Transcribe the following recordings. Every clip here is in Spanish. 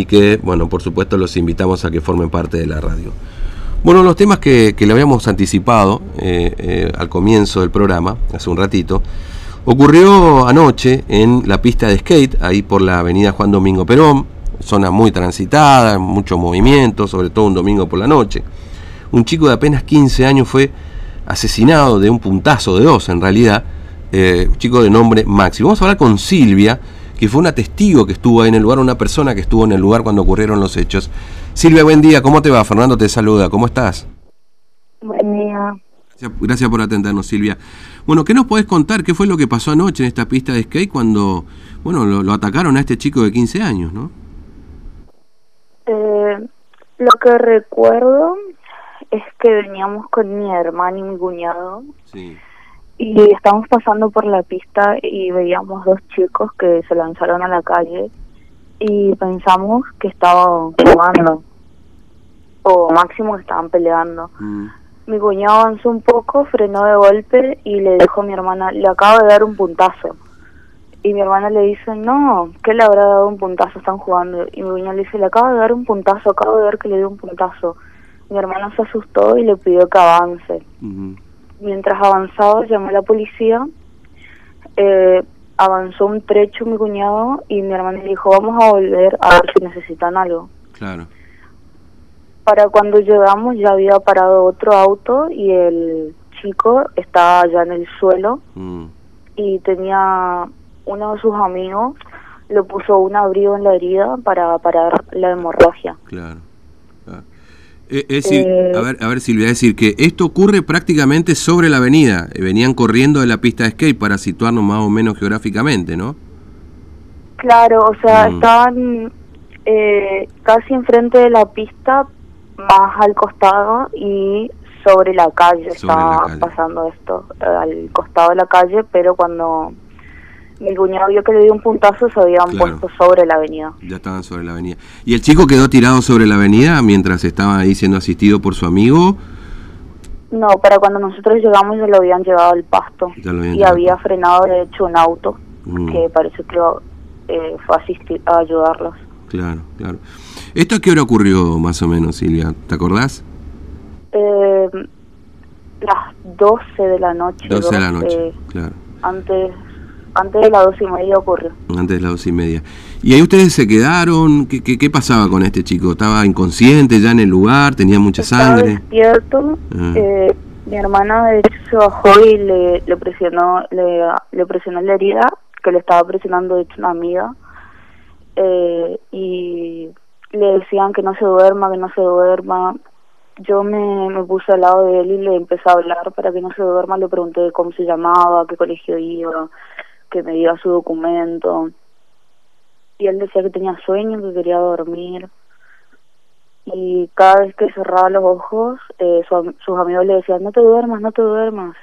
y que, bueno, por supuesto los invitamos a que formen parte de la radio. Bueno, los temas que, le habíamos anticipado eh, eh, al comienzo del programa, hace un ratito, ocurrió anoche en la pista de skate, ahí por la avenida Juan Domingo Perón, zona muy transitada, mucho movimiento, sobre todo un domingo por la noche. Un chico de apenas 15 años fue asesinado de un puntazo de dos, en realidad, eh, un chico de nombre Maxi. Vamos a hablar con Silvia, que fue una testigo que estuvo ahí en el lugar, una persona que estuvo en el lugar cuando ocurrieron los hechos. Silvia, buen día, ¿cómo te va? Fernando te saluda, ¿cómo estás? Buen día. Gracias, gracias por atendernos, Silvia. Bueno, ¿qué nos podés contar? ¿Qué fue lo que pasó anoche en esta pista de skate cuando, bueno, lo, lo atacaron a este chico de 15 años, no? Eh, lo que recuerdo es que veníamos con mi hermano y mi cuñado Sí. Y estábamos pasando por la pista y veíamos dos chicos que se lanzaron a la calle y pensamos que estaban jugando o máximo que estaban peleando. Mm, Mi cuñado avanzó un poco, frenó de golpe y le dijo a mi hermana, le acabo de dar un puntazo. Y mi hermana le dice, no, ¿qué le habrá dado un puntazo? Están jugando. Y mi cuñado le dice, le acabo de dar un puntazo, acabo de ver que le dio un puntazo. Mi hermana se asustó y le pidió que avance. Mientras avanzaba, llamó a la policía, eh, avanzó un trecho mi cuñado y mi hermana le dijo, vamos a volver a ver si necesitan algo. Claro. Para cuando llegamos ya había parado otro auto y el chico estaba ya en el suelo Mm, y tenía uno de sus amigos le puso un abrigo en la herida para parar la hemorragia. claro. claro. Eh, es decir, Eh, a ver, a ver, Silvia, es decir, que esto ocurre prácticamente sobre la avenida. Eh, Venían corriendo de la pista de skate para situarnos más o menos geográficamente, ¿no? Claro, o sea, Mm. estaban eh, casi enfrente de la pista, más al costado y sobre la calle Sobre la estaba calle. pasando esto, al costado de la calle, pero cuando mi cuñado vio que le dio un puntazo se habían Claro. puesto sobre la avenida. Ya estaban sobre la avenida. ¿Y el chico quedó tirado sobre la avenida mientras estaba ahí siendo asistido por su amigo? No, para cuando nosotros llegamos ya lo habían llevado al pasto y llevado había frenado de hecho un auto Mm. que parece que eh, fue a, asistir, a ayudarlos. Claro, claro. ¿Esto a qué hora ocurrió más o menos, Silvia? ¿Te acordás? Eh, las 12 de la noche. 12 de la 12, noche, claro. Antes, antes de las 12 y media ocurrió. Antes de las dos y media. ¿Y ahí ustedes se quedaron? ¿Qué, qué, qué pasaba con este chico? ¿Estaba inconsciente ya en el lugar? ¿Tenía mucha Estaba sangre? despierto. Ah. eh, mi hermana de hecho se bajó y le, le presionó le, le presionó la herida que le estaba presionando de hecho una amiga eh, y le decían que no se duerma, que no se duerma. Yo me, me puse al lado de él y le empecé a hablar para que no se duerma. Le pregunté cómo se llamaba, qué colegio iba, que me diera su documento. Y él decía que tenía sueño, que quería dormir y cada vez que cerraba los ojos, eh, su sus amigos le decían, no te duermas, no te duermas.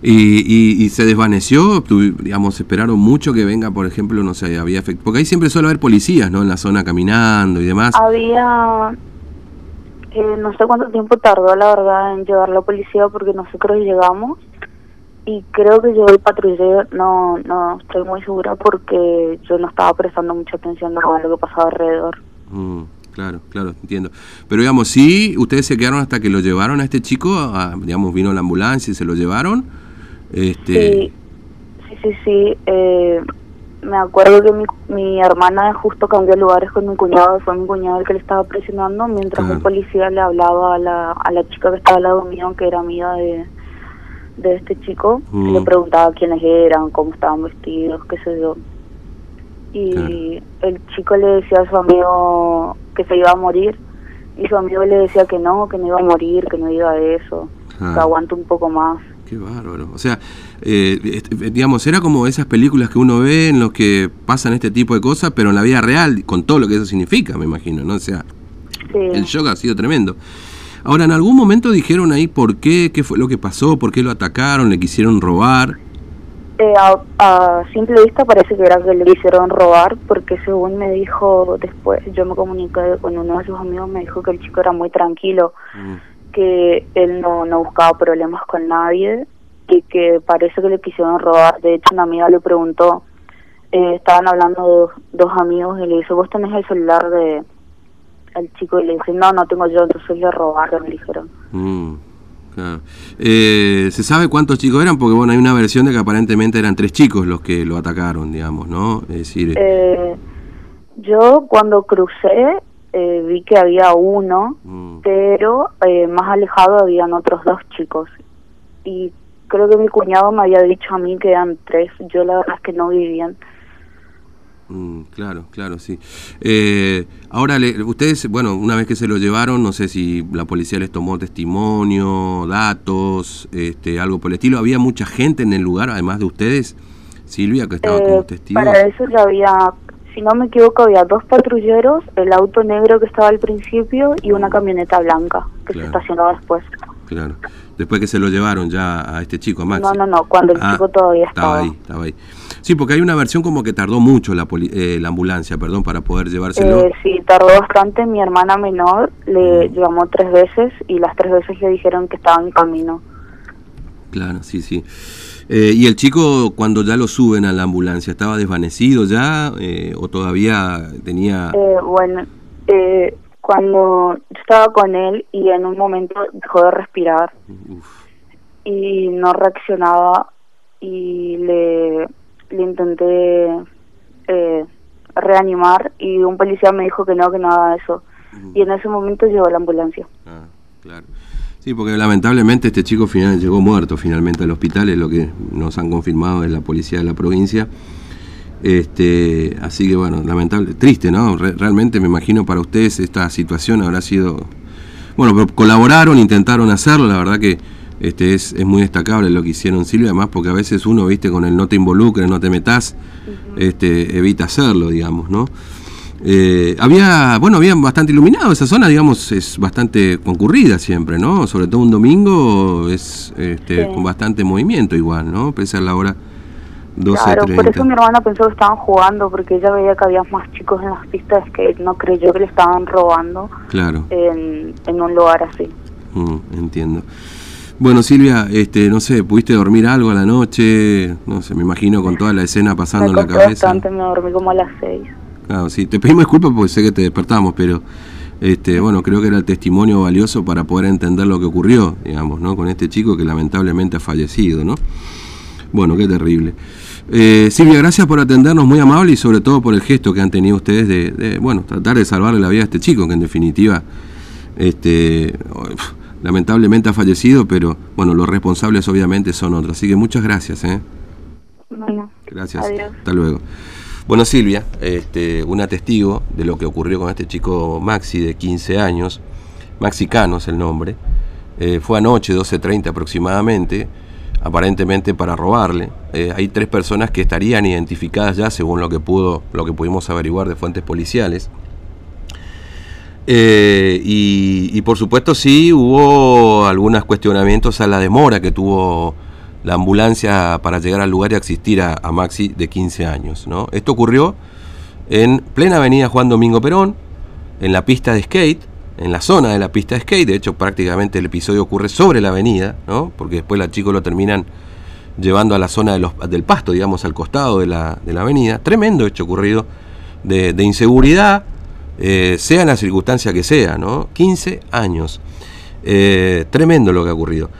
¿Y, y, y se desvaneció? Digamos, esperaron mucho que venga, por ejemplo, no sé, había efect- Porque ahí siempre suele haber policías, ¿no? En la zona caminando y demás. Había, eh, no sé cuánto tiempo tardó la verdad en llegar la policía porque nosotros llegamos y creo que llegó el patrullero, no, no estoy muy segura porque yo no estaba prestando mucha atención a lo que pasaba alrededor. Mm, claro, claro, entiendo. Pero digamos, sí, ustedes se quedaron hasta que lo llevaron a este chico, a- digamos, vino la ambulancia y se lo llevaron. Este, Sí, sí, sí, sí. Eh, me acuerdo que mi, mi hermana justo cambió lugares con mi cuñado, fue mi cuñado el que le estaba presionando, mientras Claro. un policía le hablaba a la, a la chica que estaba al lado mío, que era amiga de, de este chico, Mm. le preguntaba quiénes eran, cómo estaban vestidos, qué sé yo. Y el chico le decía a su amigo que se iba a morir, y su amigo le decía que no, que no iba a morir, que no iba a eso, que Ah. aguante un poco más. Qué bárbaro. O sea, eh, este, digamos, era como esas películas que uno ve en los que pasan este tipo de cosas, pero en la vida real, con todo lo que eso significa, me imagino, ¿no? O sea, Sí. el shock ha sido tremendo. Ahora, ¿en algún momento dijeron ahí por qué, qué fue lo que pasó, por qué lo atacaron, le quisieron robar? Eh, a, a simple vista parece que era que le hicieron robar, porque según me dijo después, yo me comuniqué con uno de sus amigos, me dijo que el chico era muy tranquilo, Mm, que él no, no buscaba problemas con nadie y que parece que le quisieron robar. De hecho, una amiga le preguntó, eh, estaban hablando dos, dos amigos y le dice, vos tenés el celular de el chico y le dice, no, no tengo yo, entonces le robaron, le dijeron. Mm, claro. Eh, ¿Se sabe cuántos chicos eran? Porque bueno, hay una versión de que aparentemente eran tres chicos los que lo atacaron, digamos, ¿no? Es decir... Eh, yo cuando crucé eh, vi que había uno, mm, pero eh, más alejado habían otros dos chicos. Y creo que mi cuñado me había dicho a mí que eran tres. Yo la verdad es que no vivían. Mm, claro, claro, sí. Eh, ahora, le- ustedes, bueno, una vez que se lo llevaron, no sé si la policía les tomó testimonio, datos, este, algo por el estilo. ¿Había mucha gente en el lugar, además de ustedes? Silvia, que estaba Eh, como testigo. para eso ya había, si no me equivoco, había dos patrulleros, el auto negro que estaba al principio y una camioneta blanca que Claro. se estacionó después. Claro. Después que se lo llevaron ya a este chico, a Maxi. No, no, no, cuando el Ah, chico todavía Estaba estaba. ahí, estaba ahí. Sí, porque hay una versión como que tardó mucho la, poli- eh, la ambulancia, perdón, para poder llevárselo. Eh, sí, tardó bastante. Mi hermana menor le llamó tres veces y las tres veces le dijeron que estaba en camino. Claro, sí, sí. Eh, ¿Y el chico cuando ya lo suben a la ambulancia, estaba desvanecido ya eh, o todavía tenía... Eh, bueno, eh, cuando yo estaba con él y en un momento dejó de respirar Uf, y no reaccionaba y le, le intenté eh, reanimar y un policía me dijo que no, que no haga eso. Y en ese momento llegó la ambulancia. ah, claro. Sí, porque lamentablemente este chico final llegó muerto finalmente al hospital, es lo que nos han confirmado de la policía de la provincia. Este, así que bueno, lamentable, triste, ¿no? Re- realmente me imagino para ustedes esta situación habrá sido bueno, pero colaboraron, intentaron hacerlo, la verdad que este es, es muy destacable lo que hicieron Silvia, además porque a veces uno, viste, con el no te involucres, no te metas, este, evita hacerlo, digamos, ¿no? Eh, había, bueno, había bastante iluminado esa zona, digamos, es bastante concurrida siempre, ¿no? Sobre todo un domingo es este, Sí. con bastante movimiento igual, ¿no? Pese a la hora 12, Claro, por 30. eso mi hermana pensó que estaban jugando, porque ella veía que había más chicos en las pistas que no creyó que le estaban robando Claro. en, en un lugar así. Mm, entiendo. Bueno, Silvia, este, no sé, ¿pudiste dormir algo a la noche? No sé, me imagino con toda la escena pasando me en la cabeza. bastante, me dormí como a las seis. Claro, sí, te pedimos disculpas porque sé que te despertamos, pero este, bueno, creo que era el testimonio valioso para poder entender lo que ocurrió, digamos, ¿no? Con este chico que lamentablemente ha fallecido, ¿no? Bueno, qué terrible. Eh, Silvia, gracias por atendernos, muy amable y sobre todo por el gesto que han tenido ustedes de, de, bueno, tratar de salvarle la vida a este chico, que en definitiva, este, lamentablemente ha fallecido, pero bueno, los responsables obviamente son otros. Así que muchas gracias, ¿eh? Bueno, Gracias. Adiós. Hasta luego. Bueno, Silvia, este, una testigo de lo que ocurrió con este chico Maxi de 15 años, Maxi Cano es el nombre, eh, fue anoche, 12.30 aproximadamente, aparentemente para robarle. Eh, hay tres personas que estarían identificadas ya, según lo que pudo, lo que pudimos averiguar de fuentes policiales. Eh, y, y por supuesto sí hubo algunos cuestionamientos a la demora que tuvo la ambulancia para llegar al lugar y asistir a, Maxi de 15 años. ¿no? Esto ocurrió en plena avenida Juan Domingo Perón, en la pista de skate, en la zona de la pista de skate, de hecho prácticamente el episodio ocurre sobre la avenida, ¿no? porque después la chicos lo terminan llevando a la zona de los, del pasto, digamos, al costado de la, de la avenida. Tremendo hecho ocurrido de, de inseguridad, eh, sea la circunstancia que sea, ¿no? 15 años. Eh, tremendo lo que ha ocurrido.